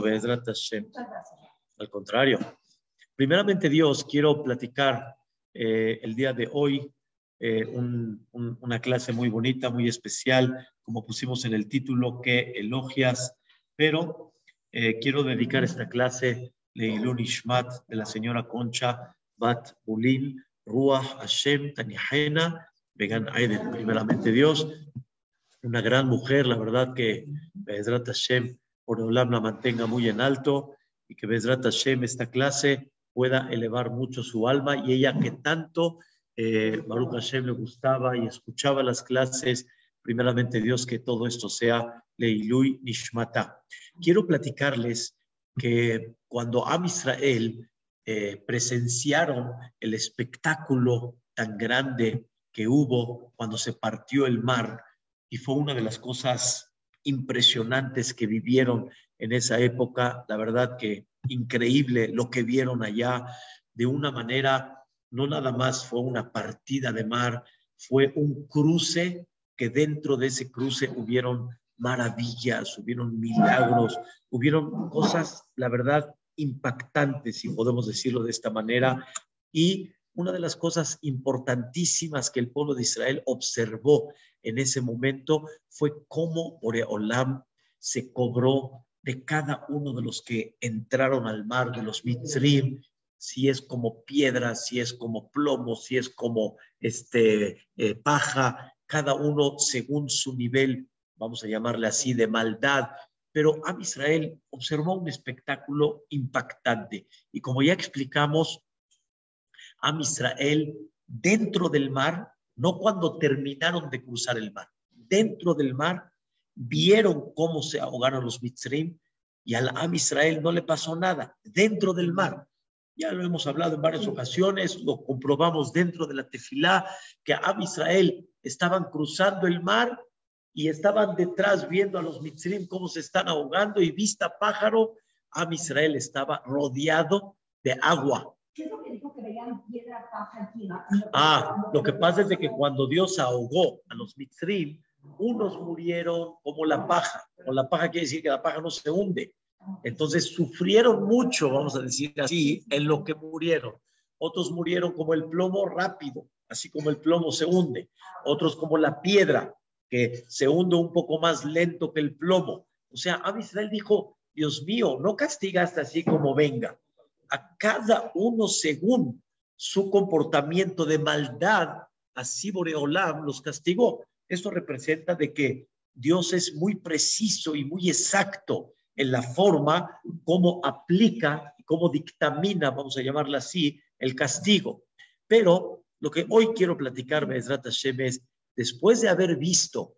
Bezrat Hashem. Al contrario. Primeramente, Dios, quiero platicar eh, el día de hoy eh, una clase muy bonita, muy especial, como pusimos en el título, que elogias, pero eh, quiero dedicar esta clase Leilun Ishmat de la señora Concha Bat Bulin, Ruach Hashem Tanihena, Vegan Aiden. Primeramente, Dios, una gran mujer, la verdad que Bezrat Hashem, por la mantenga muy en alto y que Bezrat Hashem, esta clase, pueda elevar mucho su alma y ella que tanto eh, Baruch Hashem le gustaba y escuchaba las clases, primeramente Dios que todo esto sea Leilui Nishmata. Quiero platicarles que cuando Am Israel eh, presenciaron el espectáculo tan grande que hubo cuando se partió el mar y fue una de las cosas impresionantes que vivieron en esa época, la verdad que increíble lo que vieron allá, de una manera, no nada más fue una partida de mar, fue un cruce que dentro de ese cruce hubieron maravillas, hubieron milagros, hubieron cosas, la verdad, impactantes, si podemos decirlo de esta manera. Y una de las cosas importantísimas que el pueblo de Israel observó en ese momento fue cómo Oreolam se cobró de cada uno de los que entraron al mar, de los mitzrim, si es como piedra, si es como plomo, si es como este, eh, paja, cada uno según su nivel, vamos a llamarle así, de maldad. Pero Am Israel observó un espectáculo impactante. Y como ya explicamos, Am Israel dentro del mar, no cuando terminaron de cruzar el mar, dentro del mar vieron cómo se ahogaron los Mitzrim y al Am Israel no le pasó nada dentro del mar. Ya lo hemos hablado en varias ocasiones, lo comprobamos dentro de la tefilá, que Am Israel estaban cruzando el mar y estaban detrás viendo a los Mitzrim cómo se están ahogando y vista pájaro, Am Israel estaba rodeado de agua. ¿Qué es lo que dijo Ah, lo que pasa es de que cuando Dios ahogó a los Mitzrim, unos murieron como la paja, o la paja quiere decir que la paja no se hunde. Entonces sufrieron mucho, vamos a decir así, en lo que murieron. Otros murieron como el plomo rápido, así como el plomo se hunde. Otros como la piedra, que se hunde un poco más lento que el plomo. O sea, Israel dijo, Dios mío, no castigaste así como venga. A cada uno según su comportamiento de maldad, así Boreolam los castigó. Esto representa de que Dios es muy preciso y muy exacto en la forma como aplica y cómo dictamina, vamos a llamarla así, el castigo. Pero lo que hoy quiero platicar, Bezrat Hashem, es después de haber visto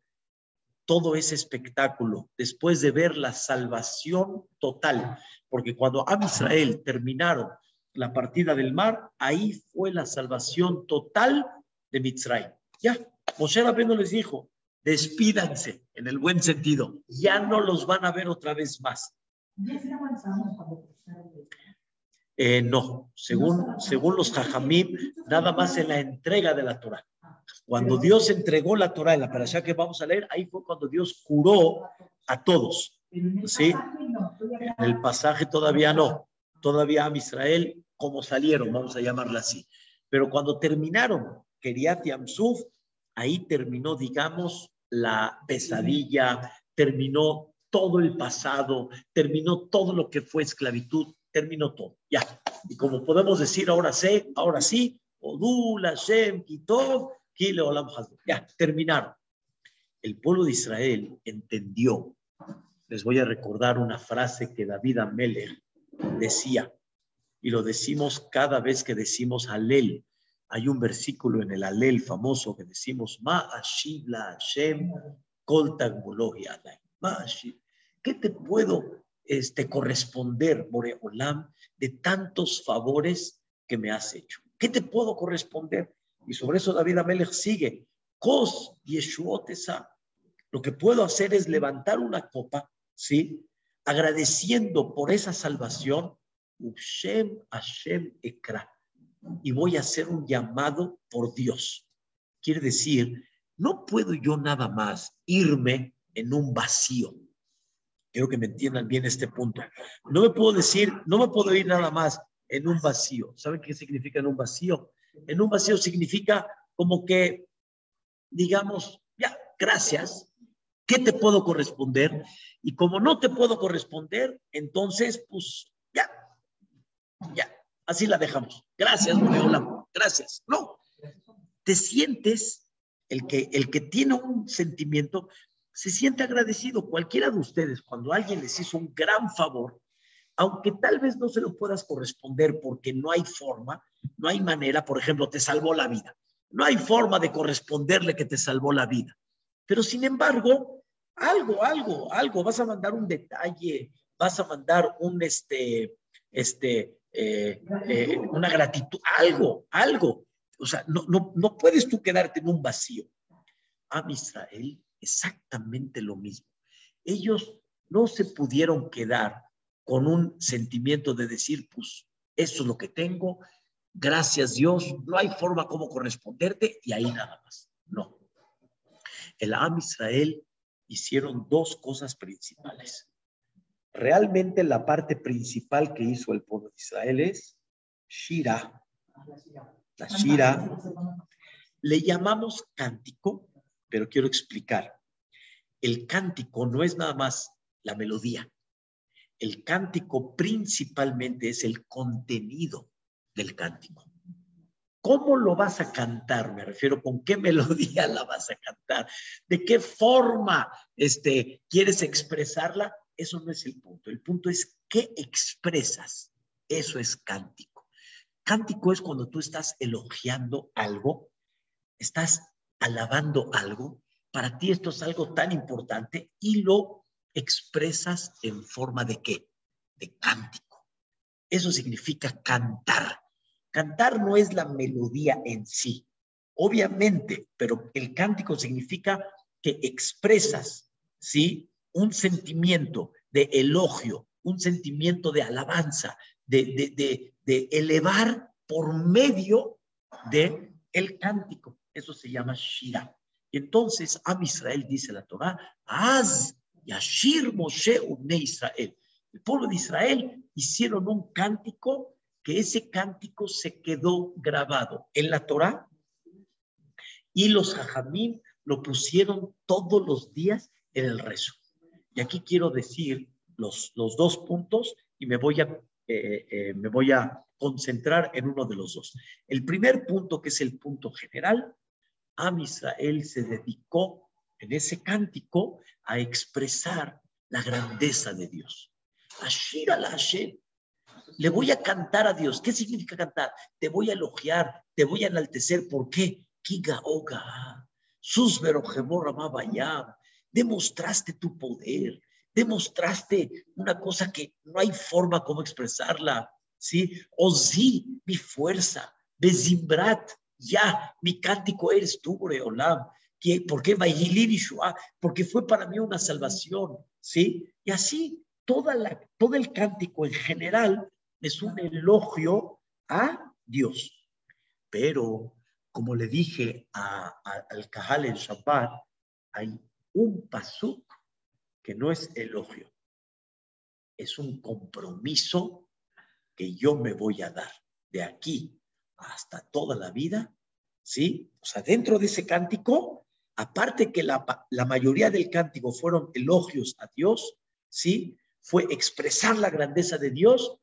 todo ese espectáculo, después de ver la salvación total, porque cuando a Israel terminaron la partida del mar, ahí fue la salvación total de Mitzrayim. Ya, Moshe Rabbeinu les dijo, despídanse en el buen sentido, ya no los van a ver otra vez más. Eh, no, según, según los jajamim, nada más en la entrega de la Torah. Cuando Dios entregó la Torah en la parasha que vamos a leer, ahí fue cuando Dios curó a todos. ¿Sí? En el pasaje todavía no. Todavía a Israel, como salieron, vamos a llamarla así. Pero cuando terminaron Keriat Yamsuf, ahí terminó, digamos, la pesadilla, terminó todo el pasado, terminó todo lo que fue esclavitud, terminó todo. Ya. Y como podemos decir ahora sí, ahora sí, Odul, Hashem, Kitov, Kile Olam Ya, terminaron. El pueblo de Israel entendió. Les voy a recordar una frase que David Amelech decía, y lo decimos cada vez que decimos Alel, hay un versículo en el Alel famoso que decimos, Ma la Hashem Kol Ma ¿Qué te puedo este, corresponder, Boreolam, de tantos favores que me has hecho? ¿Qué te puedo corresponder? Y sobre eso David Amelech sigue. Kos Yeshuotesa. Lo que puedo hacer es levantar una copa, ¿sí? Agradeciendo por esa salvación. Ushem Hashem Ekra y voy a hacer un llamado por Dios. Quiere decir, no puedo yo nada más irme en un vacío. Quiero que me entiendan bien este punto. No me puedo decir, no me puedo ir nada más en un vacío. ¿Saben qué significa en un vacío? En un vacío significa como que, digamos, ya, gracias, ¿qué te puedo corresponder? Y como no te puedo corresponder, entonces, pues, ya, ya, así la dejamos. Gracias, Boreola, gracias. No, te sientes, el que, el que tiene un sentimiento, se siente agradecido. Cualquiera de ustedes, cuando alguien les hizo un gran favor, aunque tal vez no se lo puedas corresponder porque no hay forma, no hay manera, por ejemplo, te salvó la vida. No hay forma de corresponderle que te salvó la vida. Pero sin embargo, algo, algo, algo, vas a mandar un detalle, vas a mandar un, este, este, eh, eh, una gratitud, algo, algo. O sea, no, no, no puedes tú quedarte en un vacío. A Israel, exactamente lo mismo. Ellos no se pudieron quedar con un sentimiento de decir, pues, eso es lo que tengo, gracias Dios, no hay forma como corresponderte y ahí nada más. No. El Am Israel hicieron dos cosas principales. Realmente la parte principal que hizo el pueblo de Israel es Shira. La Shira le llamamos cántico, pero quiero explicar. El cántico no es nada más la melodía. El cántico principalmente es el contenido del cántico. ¿Cómo lo vas a cantar? Me refiero, ¿con qué melodía la vas a cantar? ¿De qué forma este, quieres expresarla? Eso no es el punto. El punto es qué expresas. Eso es cántico. Cántico es cuando tú estás elogiando algo, estás alabando algo. Para ti esto es algo tan importante y lo expresas en forma de qué? De cántico. Eso significa cantar. Cantar no es la melodía en sí, obviamente, pero el cántico significa que expresas, ¿sí? Un sentimiento de elogio, un sentimiento de alabanza, de, de, elevar por medio de el cántico. Eso se llama Shira. Entonces, a Israel dice la Torah, haz Yashir Moshe Ubne Israel. El pueblo de Israel hicieron un cántico que ese cántico se quedó grabado en la Torah y los hajamim lo pusieron todos los días en el rezo. Y aquí quiero decir los, los dos puntos y me voy, a, eh, eh, me voy a concentrar en uno de los dos. El primer punto, que es el punto general, Am Israel se dedicó en ese cántico a expresar la grandeza de Dios. Ashira la Hashem. Le voy a cantar a Dios. ¿Qué significa cantar? Te voy a elogiar, te voy a enaltecer. ¿Por qué? Kiga Oga, Susbero Demostraste tu poder, demostraste una cosa que no hay forma como expresarla. ¿Sí? sí, mi fuerza. Bezimbrat, ya, mi cántico eres tú, Boreolam. ¿Por qué Porque fue para mí una salvación, ¿sí? Y así toda la, todo el cántico en general es un elogio a Dios. Pero, como le dije al Cajal en Shabbat, hay un pasuk que no es elogio, es un compromiso que yo me voy a dar de aquí hasta toda la vida, ¿sí? O sea, dentro de ese cántico aparte que la, mayoría del cántico fueron elogios a Dios, ¿sí? Fue expresar la grandeza de Dios.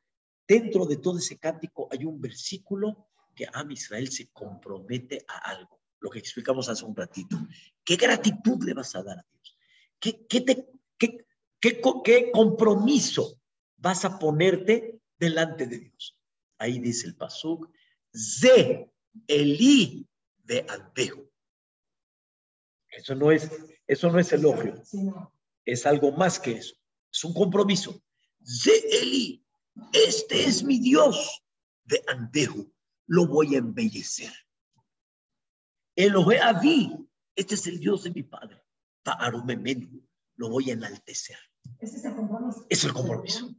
Dentro de todo ese cántico hay un versículo que a Israel se compromete a algo, lo que explicamos hace un ratito. ¿Qué gratitud le vas a dar a Dios? ¿Qué, qué, te, qué, qué compromiso vas a ponerte delante de Dios? Ahí dice el Pasuk, Ze Eli de Albejo. Eso no es, eso no es elogio. Es algo más que eso. Es un compromiso. De Eli, este es mi Dios. De Andejo, lo voy a embellecer. Elohe Avi, este es el Dios de mi padre. Ta'arumemenu, lo voy a enaltecer. Ese es el compromiso. Es el compromiso.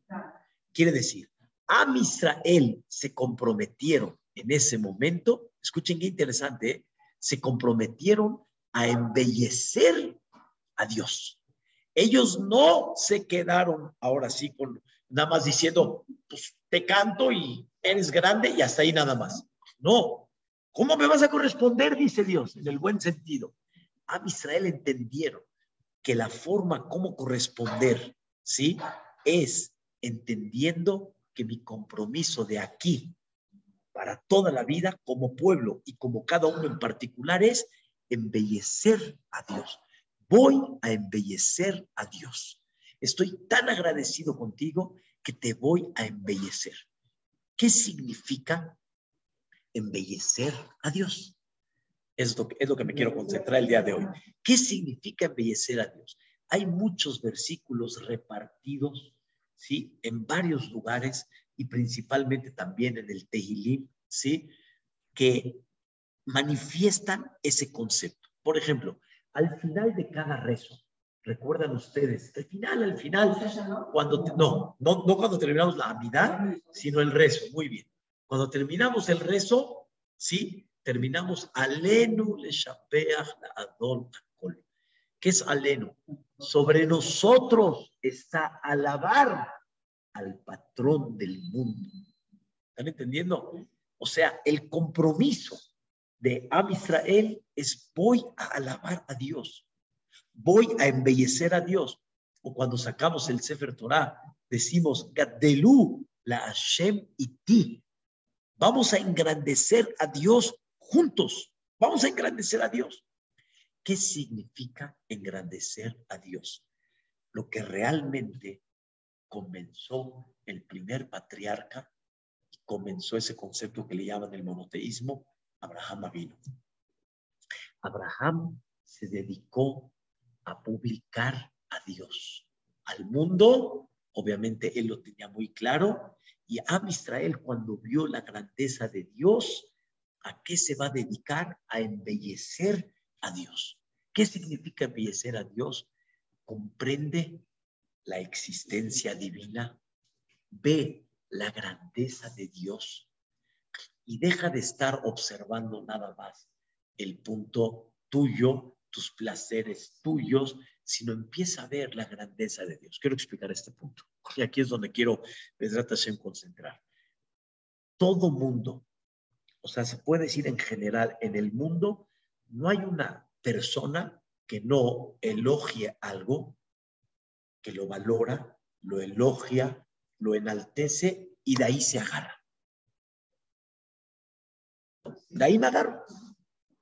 Quiere decir, a Israel se comprometieron en ese momento, escuchen qué interesante, ¿eh? se comprometieron a embellecer a Dios. Ellos no se quedaron ahora sí con nada más diciendo, pues te canto y eres grande y hasta ahí nada más. No. ¿Cómo me vas a corresponder? Dice Dios, en el buen sentido. A Israel entendieron que la forma como corresponder, ¿sí? Es entendiendo que mi compromiso de aquí para toda la vida como pueblo y como cada uno en particular es embellecer a Dios. Voy a embellecer a Dios. Estoy tan agradecido contigo que te voy a embellecer. ¿Qué significa embellecer a Dios? Es lo, que, es lo que me quiero concentrar el día de hoy. ¿Qué significa embellecer a Dios? Hay muchos versículos repartidos, ¿sí? En varios lugares y principalmente también en el Tehilim, ¿sí? Que manifiestan ese concepto. Por ejemplo, al final de cada rezo, recuerdan ustedes, al final, al final, cuando, no, no, no cuando terminamos la amidad, sino el rezo, muy bien. Cuando terminamos el rezo, ¿sí? Terminamos alenu le adon ¿Qué es alenu? Sobre nosotros está alabar al patrón del mundo. ¿Están entendiendo? O sea, el compromiso de Am Israel es voy a alabar a Dios, voy a embellecer a Dios. O cuando sacamos el Sefer Torah, decimos, Gadelu la Hashem y ti. Vamos a engrandecer a Dios juntos. Vamos a engrandecer a Dios. ¿Qué significa engrandecer a Dios? Lo que realmente comenzó el primer patriarca y comenzó ese concepto que le llaman el monoteísmo, Abraham vino. Abraham se dedicó a publicar a Dios. Al mundo, obviamente él lo tenía muy claro, y a Israel cuando vio la grandeza de Dios, ¿a qué se va a dedicar? A embellecer a Dios. ¿Qué significa embellecer a Dios? Comprende la existencia divina, ve la grandeza de Dios y deja de estar observando nada más el punto tuyo, tus placeres tuyos, sino empieza a ver la grandeza de Dios. Quiero explicar este punto. Y aquí es donde quiero, en concentrar. Todo mundo, o sea, se puede decir en general, en el mundo, no hay una persona que no elogie algo, que lo valora, lo elogia, lo enaltece y de ahí se agarra. De ahí me agarro.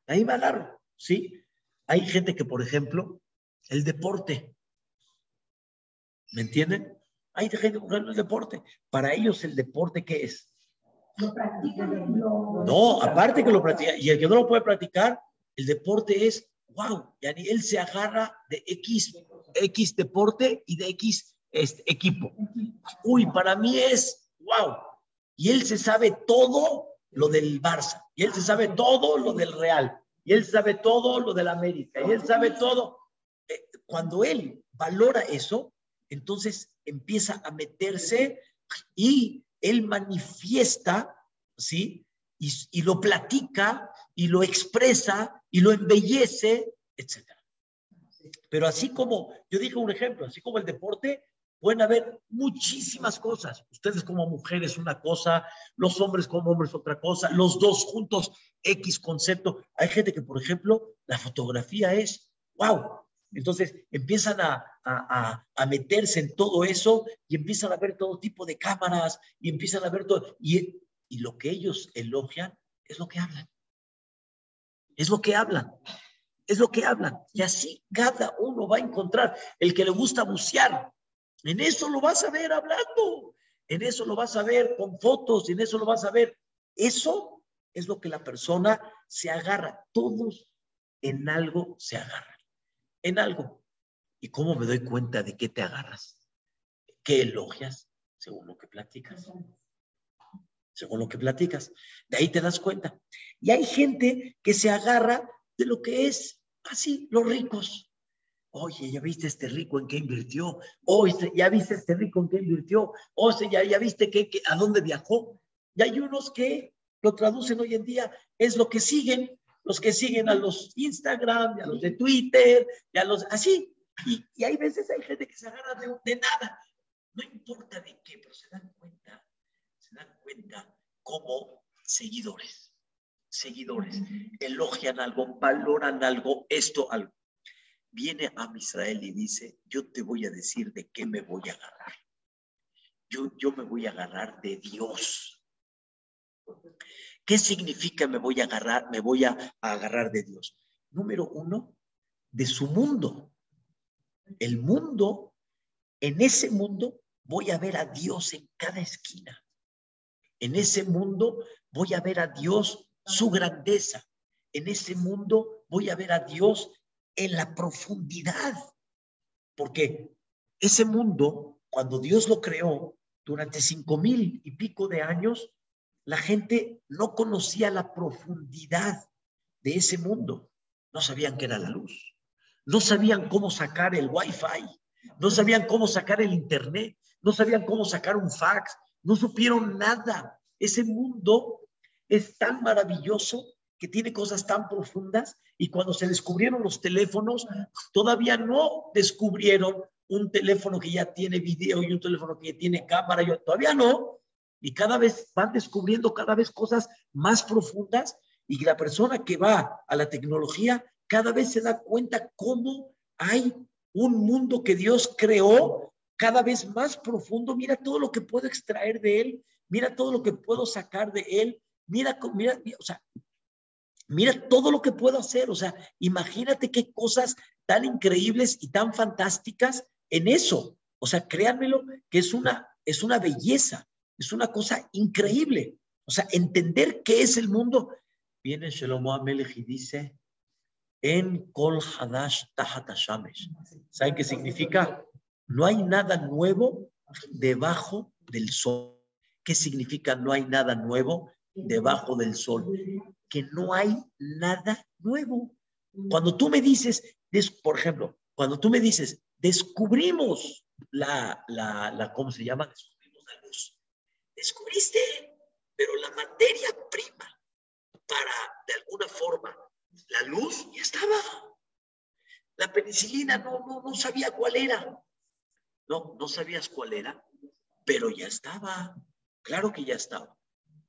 De ahí me agarro. ¿Sí? Hay gente que, por ejemplo, el deporte. ¿Me entienden? Hay gente que el deporte. Para ellos, ¿el deporte qué es? Lo No, aparte que lo practica. Y el que no lo puede practicar, el deporte es, wow, y él se agarra de X, X deporte y de X este, equipo. Uy, para mí es, wow. Y él se sabe todo lo del Barça, y él se sabe todo lo del Real, y él sabe todo lo del América, y él sabe todo. Eh, cuando él valora eso, entonces empieza a meterse y él manifiesta, ¿sí? Y, y lo platica, y lo expresa, y lo embellece, etc. Pero así como, yo dije un ejemplo, así como el deporte, Pueden haber muchísimas cosas. Ustedes como mujeres una cosa, los hombres como hombres otra cosa, los dos juntos X concepto. Hay gente que, por ejemplo, la fotografía es, wow. Entonces empiezan a, a, a, meterse en todo eso y empiezan a ver todo tipo de cámaras y empiezan a ver todo. Y, y lo que ellos elogian es lo que hablan. Es lo que hablan. Es lo que hablan. Y así cada uno va a encontrar. El que le gusta bucear, en eso lo vas a ver hablando, en eso lo vas a ver con fotos, en eso lo vas a ver. Eso es lo que la persona se agarra. Todos en algo se agarran, en algo. ¿Y cómo me doy cuenta de qué te agarras? ¿Qué elogias? Según lo que platicas. Según lo que platicas. De ahí te das cuenta. Y hay gente que se agarra de lo que es así, los ricos. Oye, ¿ya viste este rico en qué invirtió? Oye, ¿ya viste este rico en qué invirtió? Oye, ¿ya, ya viste qué, a dónde viajó? Y hay unos que lo traducen hoy en día, es lo que siguen, los que siguen a los Instagram, y a los de Twitter, y a los así. Y, y hay veces hay gente que se agarra de, de nada. No importa de qué, pero se dan cuenta, se dan cuenta como seguidores. Seguidores elogian algo, valoran algo, esto algo. Viene a Israel y dice, yo te voy a decir de qué me voy a agarrar. Yo, yo me voy a agarrar de Dios. ¿Qué significa me voy a agarrar, me voy a, agarrar de Dios? Número uno, de su mundo. El mundo, en ese mundo voy a ver a Dios en cada esquina. En ese mundo voy a ver a Dios su grandeza. En ese mundo voy a ver a Dios en la profundidad. Porque ese mundo, cuando Dios lo creó, durante cinco mil y pico de años, la gente no conocía la profundidad de ese mundo. No sabían qué era la luz. No sabían cómo sacar el wifi. No sabían cómo sacar el internet. No sabían cómo sacar un fax. No supieron nada. Ese mundo es tan maravilloso que tiene cosas tan profundas y cuando se descubrieron los teléfonos, todavía no descubrieron un teléfono que ya tiene video y un teléfono que ya tiene cámara, todavía no, y cada vez van descubriendo cada vez cosas más profundas y la persona que va a la tecnología cada vez se da cuenta cómo hay un mundo que Dios creó cada vez más profundo. Mira todo lo que puedo extraer de él, mira todo lo que puedo sacar de él, mira, mira, o sea, mira todo lo que puedo hacer. O sea, imagínate qué cosas tan increíbles y tan fantásticas en eso. O sea, créanmelo que es una, es una belleza. Es una cosa increíble. O sea, entender qué es el mundo. Viene Shlomo Amelech y dice, en Kol Hadash Tahat ¿Saben qué significa? No hay nada nuevo debajo del sol. ¿Qué significa no hay nada nuevo debajo del sol? Que no hay nada nuevo. Cuando tú me dices, por ejemplo, cuando tú me dices, descubrimos la, la, la ¿cómo se llama? descubriste, pero la materia prima para, de alguna forma, la luz ya estaba. La penicilina no, no, no sabía cuál era. No, no sabías cuál era, pero ya estaba. Claro que ya estaba.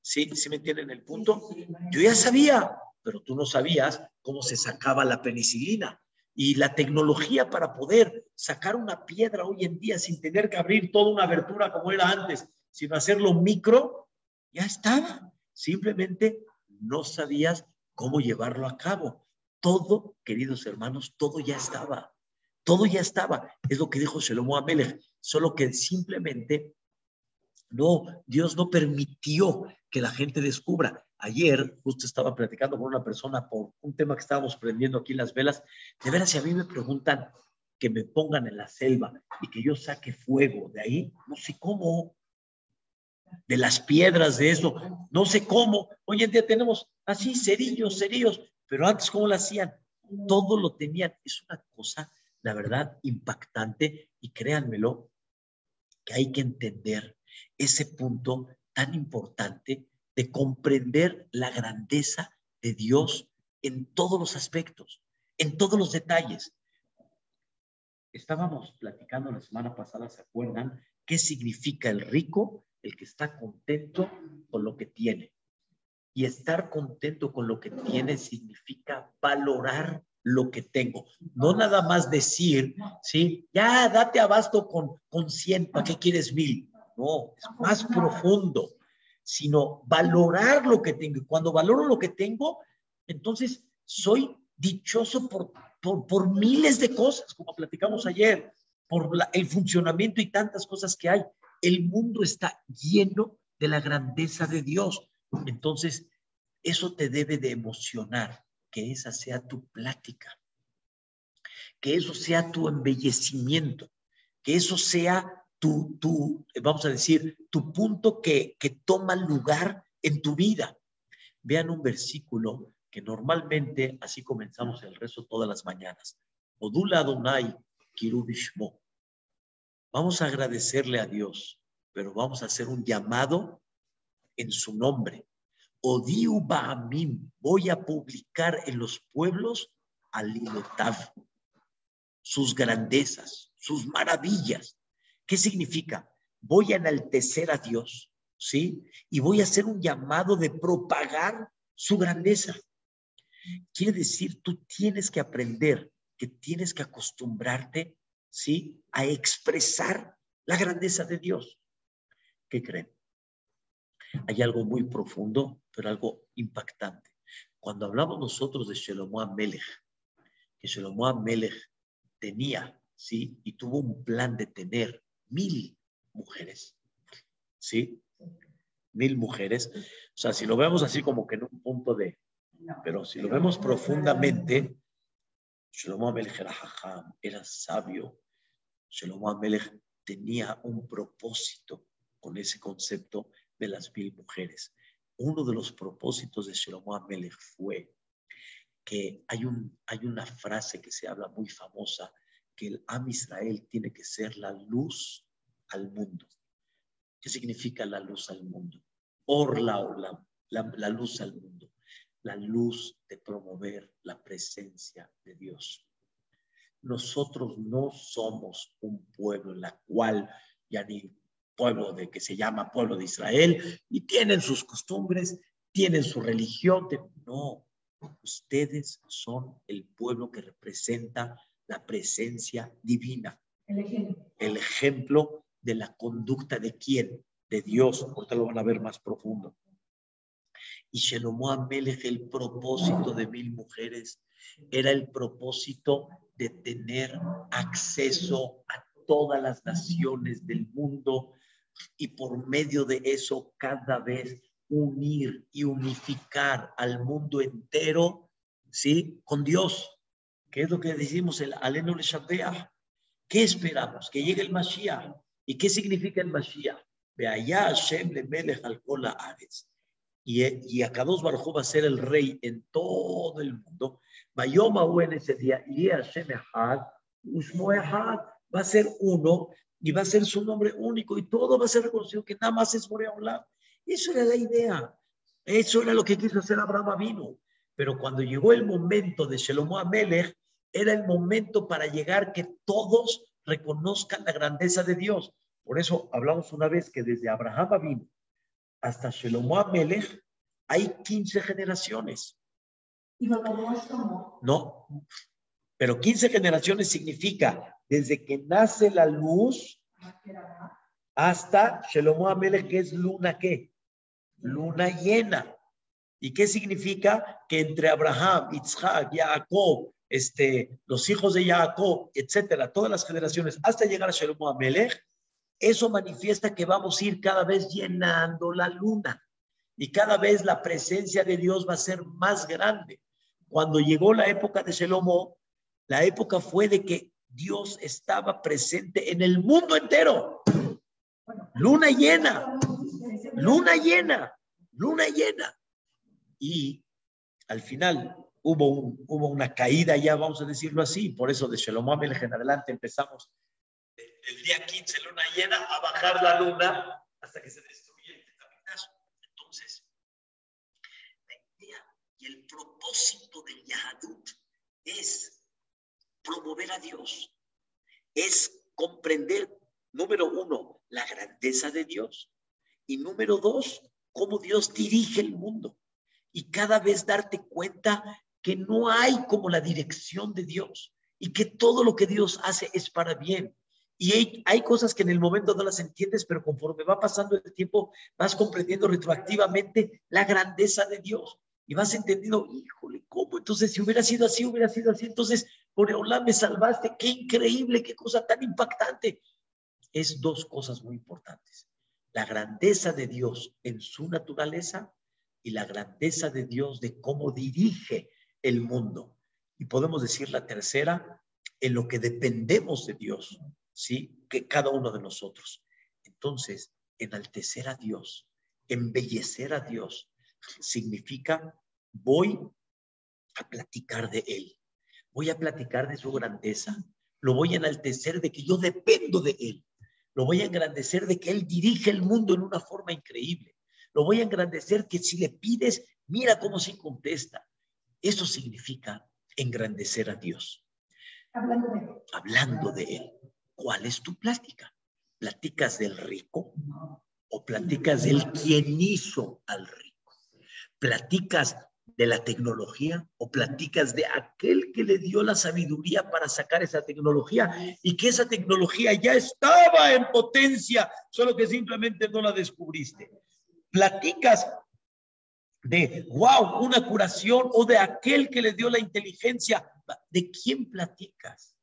¿Sí? ¿Sí me entienden el punto? Yo ya sabía, pero tú no sabías cómo se sacaba la penicilina. Y la tecnología para poder sacar una piedra hoy en día sin tener que abrir toda una abertura como era antes sino hacerlo micro, ya estaba. Simplemente no sabías cómo llevarlo a cabo. Todo, queridos hermanos, todo ya estaba. Todo ya estaba. Es lo que dijo Shelomo Amelech. Solo que simplemente no, Dios no permitió que la gente descubra. Ayer justo estaba platicando con una persona por un tema que estábamos prendiendo aquí en las velas. De veras, si a mí me preguntan que me pongan en la selva y que yo saque fuego de ahí, no sé cómo de las piedras, de eso. No sé cómo. Hoy en día tenemos así cerillos, cerillos, pero antes cómo lo hacían. Todo lo tenían. Es una cosa, la verdad, impactante y créanmelo, que hay que entender ese punto tan importante de comprender la grandeza de Dios en todos los aspectos, en todos los detalles. Estábamos platicando la semana pasada, ¿se acuerdan? ¿Qué significa el rico el que está contento con lo que tiene. Y estar contento con lo que tiene significa valorar lo que tengo. No nada más decir, sí, ya date abasto con, con 100, ¿para qué quieres mil? No, es más profundo, sino valorar lo que tengo. Y cuando valoro lo que tengo, entonces soy dichoso por, por, por miles de cosas, como platicamos ayer, por el funcionamiento y tantas cosas que hay el mundo está lleno de la grandeza de Dios. Entonces, eso te debe de emocionar, que esa sea tu plática, que eso sea tu embellecimiento, que eso sea tu, tu vamos a decir, tu punto que, toma lugar en tu vida. Vean un versículo que normalmente así comenzamos el rezo todas las mañanas. Odula Adonai Kirubishmo. Vamos a agradecerle a Dios, pero vamos a hacer un llamado en su nombre. Odiu Ba'amim, voy a publicar en los pueblos al sus grandezas, sus maravillas. ¿Qué significa? Voy a enaltecer a Dios, ¿sí? Y voy a hacer un llamado de propagar su grandeza. Quiere decir, tú tienes que aprender, que tienes que acostumbrarte, ¿sí? A expresar la grandeza de Dios. ¿Qué creen? Hay algo muy profundo, pero algo impactante. Cuando hablamos nosotros de Shelomo Amelech, que Shelomo Amelech tenía, ¿sí? Y tuvo un plan de tener mil mujeres, ¿sí? Mil mujeres. O sea, si lo vemos así como que en un punto de... Pero si lo vemos profundamente, Shlomo Amelech era jajam, era sabio. Shlomo Amelech tenía un propósito con ese concepto de las mil mujeres. Uno de los propósitos de Shlomo Amelech fue que hay, un, hay una frase que se habla muy famosa, que el Am Israel tiene que ser la luz al mundo. ¿Qué significa la luz al mundo? Orla, la, la, la luz al mundo. La luz de promover la presencia de Dios. Nosotros no somos un pueblo en la cual ya ni pueblo de que se llama pueblo de Israel y tienen sus costumbres, tienen su religión. No, ustedes son el pueblo que representa la presencia divina. El ejemplo. de la conducta de quién? De Dios. Ahorita lo van a ver más profundo. Y Shelomo Amelech, el propósito de mil mujeres, era el propósito de tener acceso a todas las naciones del mundo y por medio de eso cada vez unir y unificar al mundo entero, ¿sí? Con Dios. ¿Qué es lo que decimos el Alenu le ¿Qué esperamos? Que llegue el Mashiach. ¿Y qué significa el Mashiach? Ve allá Hashem le melech al Ares. Y, y Akados Baruj va a ser el rey en todo el mundo. Bayoma en ese día, y Hashem Echad, Usmo va a ser uno y va a ser su nombre único y todo va a ser reconocido que nada más es Boreolam. Eso era la idea. Eso era lo que quiso hacer Abraham vino. Pero cuando llegó el momento de Shelomo Amelech, era el momento para llegar que todos reconozcan la grandeza de Dios. Por eso hablamos una vez que desde Abraham vino hasta Shelomo Amelech hay 15 generaciones. No, pero 15 generaciones significa desde que nace la luz hasta Shelomo Amelech, que es luna, ¿qué? Luna llena. ¿Y qué significa? Que entre Abraham, Isaac, Jacob, este, los hijos de Jacob, etcétera, todas las generaciones, hasta llegar a Shalom Amelech, eso manifiesta que vamos a ir cada vez llenando la luna y cada vez la presencia de Dios va a ser más grande. Cuando llegó la época de Shelomo, la época fue de que Dios estaba presente en el mundo entero. Luna llena, luna llena, luna llena. Y al final hubo, un, hubo una caída ya, vamos a decirlo así, por eso de Shalom Amelech en adelante empezamos el día 15, luna llena, a bajar la luna hasta que se destruye el Betamigdash. Entonces, la idea y el propósito del Yahadut es promover a Dios, es comprender, número uno, la grandeza de Dios y número dos, cómo Dios dirige el mundo y cada vez darte cuenta que no hay como la dirección de Dios y que todo lo que Dios hace es para bien. Y hay, cosas que en el momento no las entiendes, pero conforme va pasando el tiempo, vas comprendiendo retroactivamente la grandeza de Dios. Y vas entendiendo, híjole, ¿cómo? Entonces, si hubiera sido así, hubiera sido así. Entonces, por Eolá me salvaste. Qué increíble, qué cosa tan impactante. Es dos cosas muy importantes. La grandeza de Dios en su naturaleza y la grandeza de Dios de cómo dirige el mundo. Y podemos decir la tercera, en lo que dependemos de Dios, ¿sí? Que cada uno de nosotros. Entonces, enaltecer a Dios, embellecer a Dios, significa voy a platicar de Él, voy a platicar de su grandeza, lo voy a enaltecer de que yo dependo de Él, lo voy a engrandecer de que Él dirige el mundo en una forma increíble, lo voy a engrandecer que si le pides, mira cómo se contesta, eso significa engrandecer a Dios. Hablando de él. Hablando de él. ¿Cuál es tu plática? ¿Platicas del rico? ¿O platicas del quien hizo al rico? ¿Platicas de la tecnología o platicas de aquel que le dio la sabiduría para sacar esa tecnología y que esa tecnología ya estaba en potencia, solo que simplemente no la descubriste. Platicas de, wow, una curación o de aquel que le dio la inteligencia. ¿De quién platicas?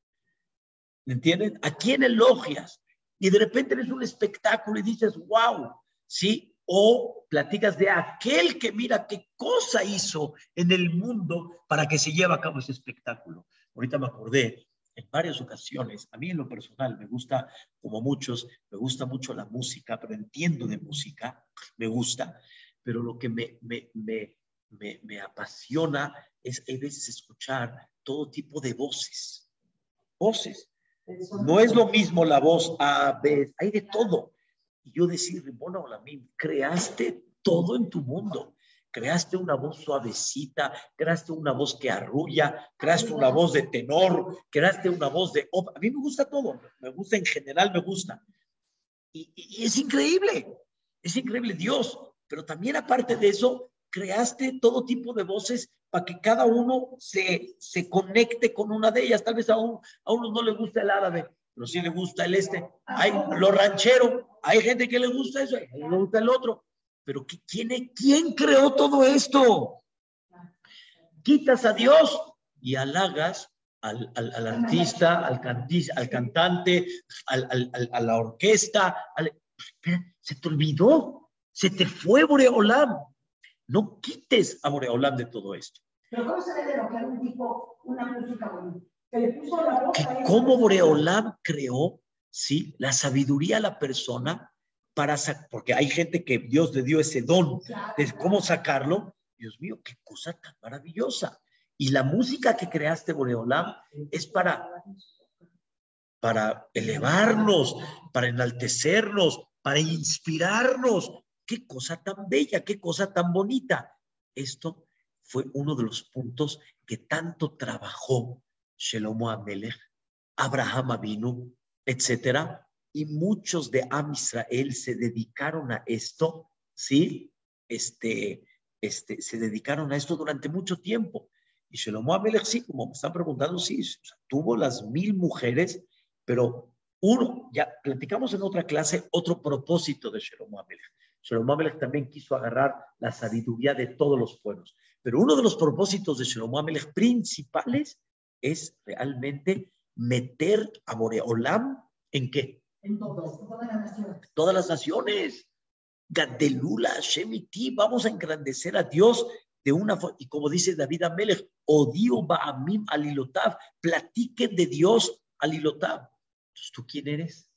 ¿Me entiendes? ¿A quién elogias? Y de repente eres un espectáculo y dices, wow, ¿sí? o platicas de aquel que mira qué cosa hizo en el mundo para que se lleve a cabo ese espectáculo. Ahorita me acordé, en varias ocasiones, a mí en lo personal me gusta, como muchos, me gusta mucho la música, pero entiendo de música, me gusta, pero lo que me, me, me, me, me apasiona es a veces escuchar todo tipo de voces, voces. No es lo mismo la voz A, B, hay de todo y yo decir, bueno, mí creaste todo en tu mundo. Creaste una voz suavecita, creaste una voz que arrulla, creaste una voz de tenor, creaste una voz de... A mí me gusta todo, me gusta en general, me gusta. Y es increíble, es increíble Dios, pero también aparte de eso, creaste todo tipo de voces para que cada uno se, se conecte con una de ellas. Tal vez a, a uno no le gusta el árabe, pero sí le gusta el este. Hay lo ranchero, hay gente que le gusta eso, le gusta el otro. Pero ¿quién, ¿quién creó todo esto? Quitas a Dios y halagas al, al, artista, al, al cantante, a la orquesta. se te olvidó, se te fue Boreolam. No quites a Boreolam de todo esto. Pero ¿cómo se debe de un tipo una música bonita? que cómo Boreolam creó, ¿sí? La sabiduría a la persona para porque hay gente que Dios le dio ese don de cómo sacarlo. Dios mío, qué cosa tan maravillosa. Y la música que creaste, Boreolam, es para, para elevarnos, para enaltecernos, para inspirarnos. Qué cosa tan bella, qué cosa tan bonita. Esto fue uno de los puntos que tanto trabajó Shelomo Amelech, Abraham Avinu, etcétera, y muchos de Am Israel se dedicaron a esto, ¿sí? Este, este, se dedicaron a esto durante mucho tiempo. Y Shelomo Amelech, sí, como me están preguntando, sí, tuvo las mil mujeres, pero uno, ya platicamos en otra clase otro propósito de Shelomo Amelech. Shelomo Amelech también quiso agarrar la sabiduría de todos los pueblos. Pero uno de los propósitos de Shelomo Amelech principales es realmente meter a Boreolam en qué? En todas, las naciones. Todas las naciones. Gandelula, Shemiti, vamos a engrandecer a Dios de una forma, y como dice David Amelech, odio Ba'amim alilotav, platiquen de Dios alilotav. Entonces, ¿tú quién eres?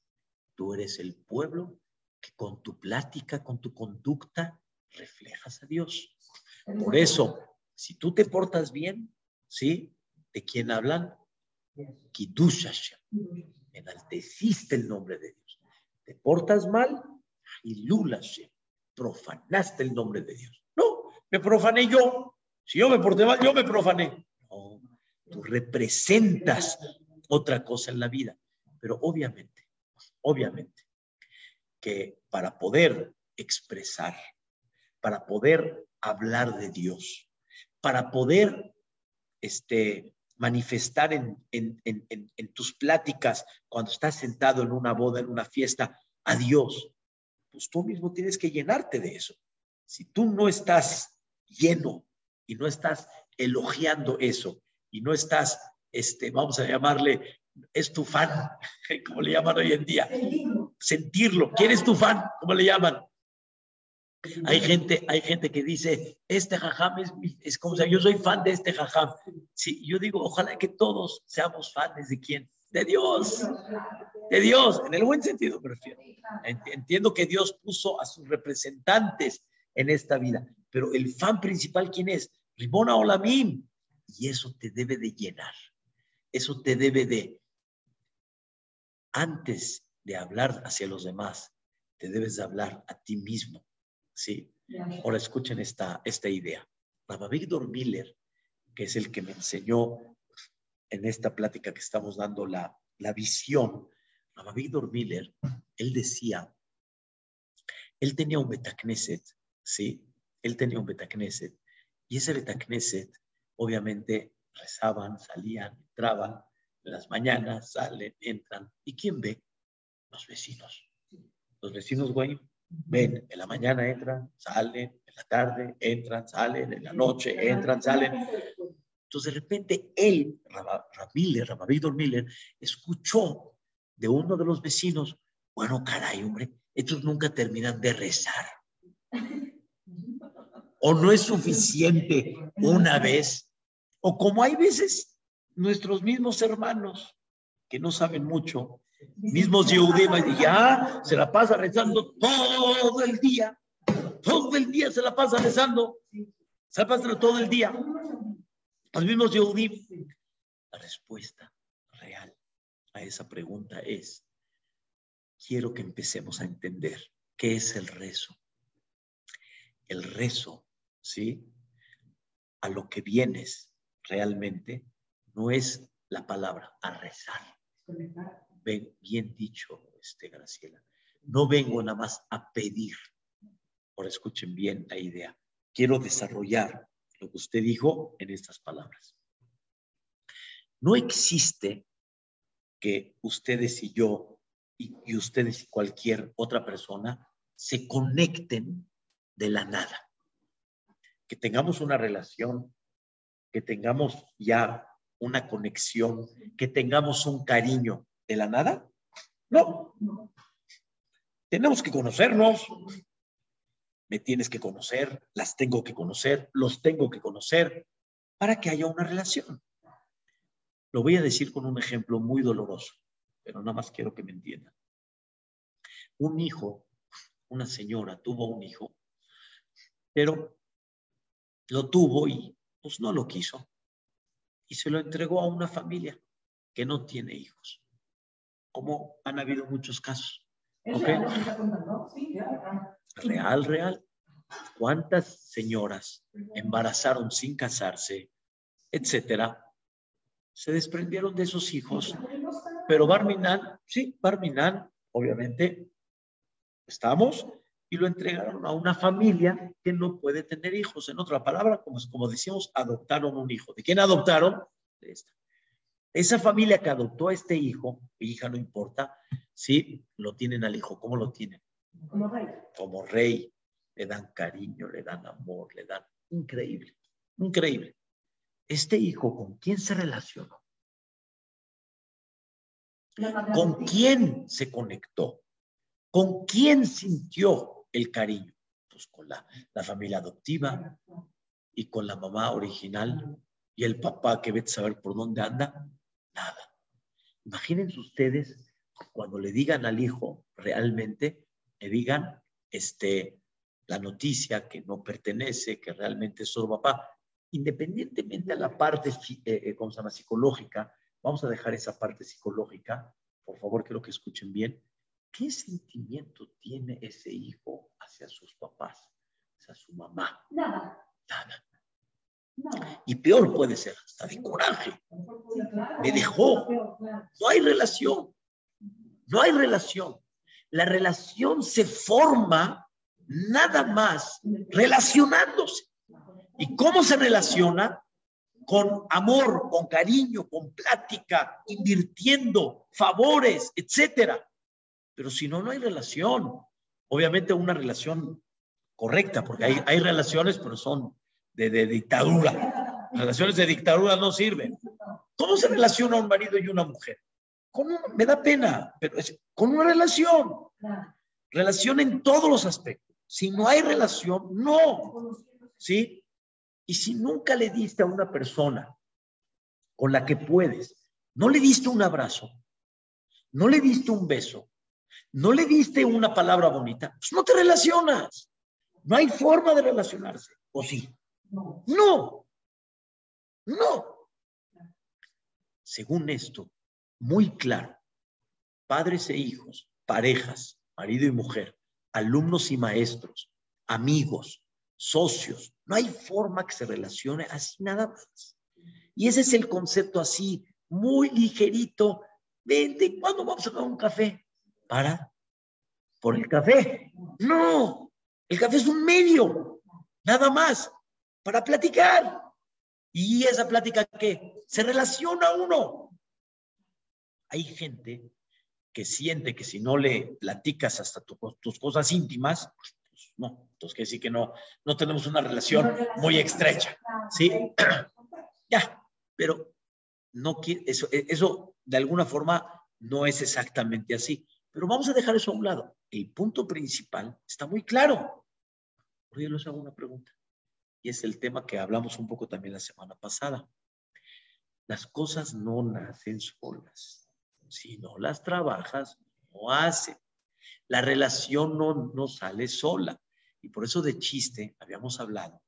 Tú eres el pueblo que con tu plática, con tu conducta, reflejas a Dios. Por eso, si tú te portas bien, ¿sí? ¿De quién hablan? Kiddush Enalteciste el nombre de Dios. ¿Te portas mal? Hilul Profanaste el nombre de Dios. No, me profané yo. Si yo me porté mal, yo me profané. No, tú representas otra cosa en la vida. Pero obviamente, obviamente, que para poder expresar, para poder hablar de Dios, para poder este, manifestar en, en, tus pláticas cuando estás sentado en una boda, en una fiesta, a Dios, pues tú mismo tienes que llenarte de eso. Si tú no estás lleno y no estás elogiando eso y no estás, este, vamos a llamarle, es tu fan, como le llaman hoy en día, sentirlo. ¿Quién es tu fan? ¿Cómo le llaman? Hay gente, hay gente que dice, este jajam es, es como sea, yo soy fan de este jajam. Sí, yo digo, ojalá que todos seamos fans de quién? De Dios. De Dios, en el buen sentido prefiero. Entiendo que Dios puso a sus representantes en esta vida, pero el fan principal, ¿quién es? Rimona Olamim. Y eso te debe de llenar. Eso te debe de, antes de hablar hacia los demás, te debes de hablar a ti mismo ¿sí? Ahora escuchen esta, esta idea. Rabbi Víctor Miller, que es el que me enseñó en esta plática que estamos dando la, la visión, a Víctor Miller, él decía, él tenía un Betacneset, ¿sí? Él tenía un Betacneset, y ese Betacneset, obviamente, rezaban, salían, entraban, en las mañanas salen, entran, ¿y quién ve? Los vecinos. Los vecinos, güey, ven, en la mañana entran, salen, en la tarde entran, salen, en la noche entran, salen. Entonces, de repente, él, Ramiller, Víctor Miller, escuchó de uno de los vecinos, bueno, caray, hombre, estos nunca terminan de rezar. O no es suficiente una vez, o como hay veces nuestros mismos hermanos que no saben mucho, mismos Yehudim, y ya se la pasa rezando todo el día, todo el día se la pasa rezando, se la pasa todo el día. Los mismos Yehudim. La respuesta real a esa pregunta es, quiero que empecemos a entender qué es el rezo. El rezo, ¿sí? A lo que vienes realmente no es la palabra, a rezar. Ven, bien dicho, este, Graciela. No vengo nada más a pedir. Ahora escuchen bien la idea. Quiero desarrollar lo que usted dijo en estas palabras. No existe que ustedes y yo y, ustedes y cualquier otra persona se conecten de la nada. Que tengamos una relación, que tengamos ya una conexión, que tengamos un cariño de la nada. No. Tenemos que conocernos, me tienes que conocer, las tengo que conocer, los tengo que conocer, para que haya una relación. Lo voy a decir con un ejemplo muy doloroso, pero nada más quiero que me entiendan. Un hijo, una señora tuvo un hijo, pero lo tuvo y pues no lo quiso. Y se lo entregó a una familia que no tiene hijos. Como han habido muchos casos. Real, real. ¿Cuántas señoras embarazaron sin casarse, etcétera? Se desprendieron de esos hijos, pero Barminan, sí, Barminan, obviamente, estamos, y lo entregaron a una familia que no puede tener hijos. En otra palabra, como, como decíamos, adoptaron un hijo. ¿De quién adoptaron? De esta. Esa familia que adoptó a este hijo, hija no importa, sí, lo tienen al hijo. ¿Cómo lo tienen? Como rey. Como rey. Le dan cariño, le dan amor, le dan... Increíble, increíble. Este hijo, ¿con quién se relacionó? ¿Con quién se conectó? ¿Con quién sintió el cariño? Pues con la, la familia adoptiva y con la mamá original y el papá que ve saber por dónde anda. Nada. Imagínense ustedes cuando le digan al hijo realmente, le digan este, la noticia que no pertenece, que realmente es su papá, independientemente de la parte, eh, eh se llama? Psicológica, vamos a dejar esa parte psicológica, por favor, quiero que escuchen bien. ¿Qué sentimiento tiene ese hijo hacia sus papás, hacia su mamá? Nada. Nada. Y peor puede ser, hasta de coraje. Me dejó. No hay relación. No hay relación. La relación se forma nada más relacionándose. ¿Y cómo se relaciona? Con amor, con cariño, con plática, invirtiendo, favores, etcétera. Pero si no, no hay relación. Obviamente una relación correcta, porque hay, hay relaciones, pero son de, dictadura. Relaciones de dictadura no sirven. ¿Cómo se relaciona un marido y una mujer? Me da pena, pero es, con una relación. Relación en todos los aspectos. Si no hay relación, no. ¿Sí? Y si nunca le diste a una persona con la que puedes, no le diste un abrazo, no le diste un beso, no le diste una palabra bonita, pues no te relacionas. No hay forma de relacionarse. ¿O sí? No. No. Según esto, muy claro, padres e hijos, parejas, marido y mujer, alumnos y maestros, amigos, socios, no hay forma que se relacione así nada más. Y ese es el concepto así muy ligerito. Vente, ¿cuándo vamos a tomar un café? Para, por el café. No, el café es un medio, nada más, para platicar. ¿Y esa plática qué? Se relaciona uno. Hay gente que siente que si no le platicas hasta tus cosas íntimas, pues, no. Entonces, que sí que no, no tenemos una relación muy estrecha. ¿Sí? ya, pero no eso, eso de alguna forma no es exactamente así. Pero vamos a dejar eso a un lado. El punto principal está muy claro. Yo les hago una pregunta. Y es el tema que hablamos un poco también la semana pasada. Las cosas no nacen solas. Si no las trabajas, no hacen. La relación no, no sale sola. Y por eso de chiste habíamos hablado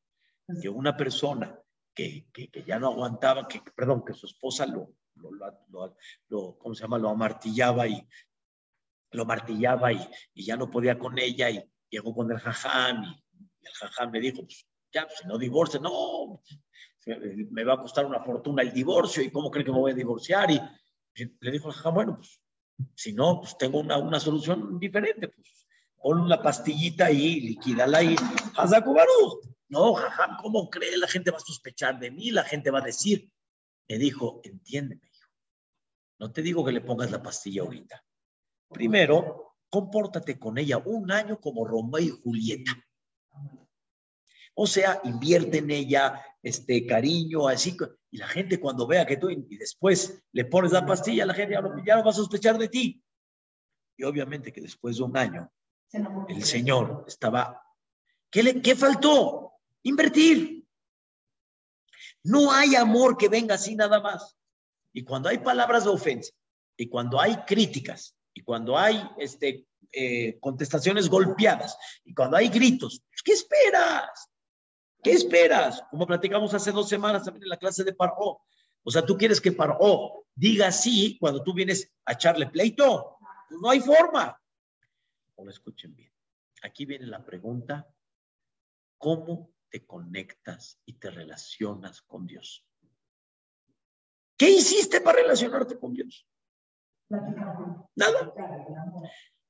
que una persona que, que, ya no aguantaba, que, perdón, que su esposa lo, lo, lo, ¿cómo se llama? Lo amartillaba y lo martillaba y, y, ya no podía con ella y llegó con el jajam y, el jajam me dijo, pues pues, si no divorce, no, me va a costar una fortuna el divorcio y cómo cree que me voy a divorciar y le dijo el jajam, bueno, pues si no, pues tengo una, una solución diferente, pues pon una pastillita ahí, liquídala ahí, Hazakubaru. No, jajam, ¿cómo cree? La gente va a sospechar de mí, la gente va a decir. Me dijo, entiéndeme, hijo. No te digo que le pongas la pastilla ahorita. Primero, compórtate con ella un año como Romeo y Julieta. O sea, invierte en ella este cariño, así. Y la gente cuando vea que tú y después le pones la pastilla, la gente ya no, ya no va a sospechar de ti. Y obviamente que después de un año, el Señor estaba... ¿Qué, le, qué faltó? Invertir. No hay amor que venga así nada más. Y cuando hay palabras de ofensa, y cuando hay críticas, y cuando hay este, eh, contestaciones golpeadas, y cuando hay gritos, ¿qué esperas? ¿Qué esperas? Como platicamos hace dos semanas también en la clase de Paró. O sea, tú quieres que Paró diga sí cuando tú vienes a echarle pleito. Pues no hay forma. Lo escuchen bien. Aquí viene la pregunta, ¿cómo te conectas y te relacionas con Dios? ¿Qué hiciste para relacionarte con Dios? Nada.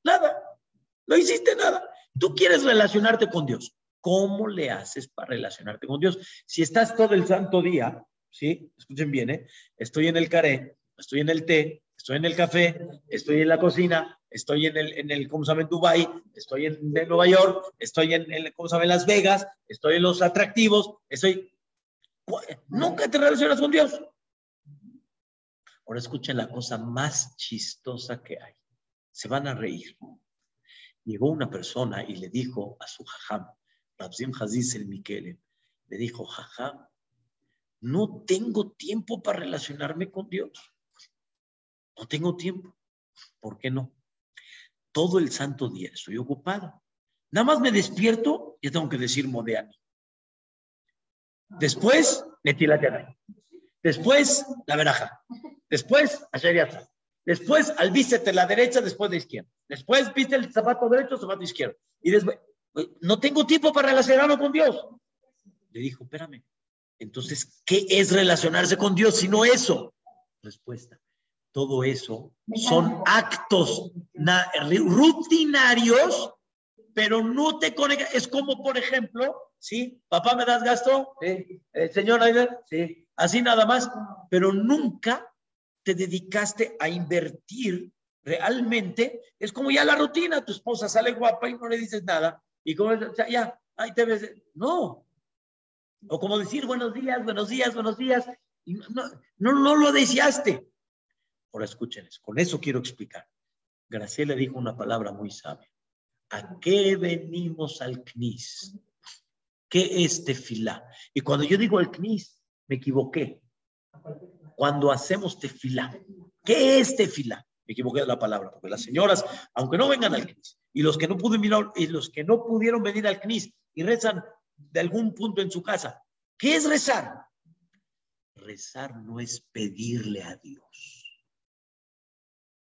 Nada. No hiciste nada. Tú quieres relacionarte con Dios. ¿Cómo le haces para relacionarte con Dios? Si estás todo el santo día, ¿sí? Escuchen bien, ¿eh? Estoy en el caré, estoy en el té, estoy en el café, estoy en la cocina, estoy en el, en el ¿cómo se llama? En Dubai, estoy en, Nueva York, estoy en, en, ¿cómo se llama? En Las Vegas, estoy en los atractivos, estoy... Nunca te relacionas con Dios. Ahora escuchen la cosa más chistosa que hay. Se van a reír. Llegó una persona y le dijo a su jajam, Rabzim Haziz el Miquele, le dijo, jaja, no tengo tiempo para relacionarme con Dios. No tengo tiempo. ¿Por qué no? Todo el santo día estoy ocupado. Nada más me despierto y tengo que decir Modeani. Después, Netilatera. Después, la veraja. Después, Asheriata. Después, al vístete la derecha, después de izquierda. Después, viste el zapato derecho, zapato izquierdo. Y después, no tengo tiempo para relacionarme con Dios. Le dijo, espérame. Entonces, ¿qué es relacionarse con Dios si no eso? Respuesta. Todo eso son actos rutinarios, pero no te conecta. Es como, por ejemplo, ¿sí? Papá, ¿me das gasto? Sí. Eh, señor Aider, sí. Así nada más, pero nunca te dedicaste a invertir realmente. Es como ya la rutina, tu esposa sale guapa y no le dices nada y como, ya, ahí te ves. No. O como decir buenos días, buenos días, buenos días. Y no, no, no lo deseaste. Ahora escúchenles, con eso quiero explicar. Graciela dijo una palabra muy sabia. ¿A qué venimos al CNIS? ¿Qué es tefilá? Y cuando yo digo al CNIS, me equivoqué. Cuando hacemos tefilá, ¿qué es tefilá? Me equivoqué de la palabra, porque las señoras, aunque no vengan al CNIS, y los que no pudieron y los que no pudieron venir al CNIS y rezan de algún punto en su casa. ¿Qué es rezar? Rezar no es pedirle a Dios.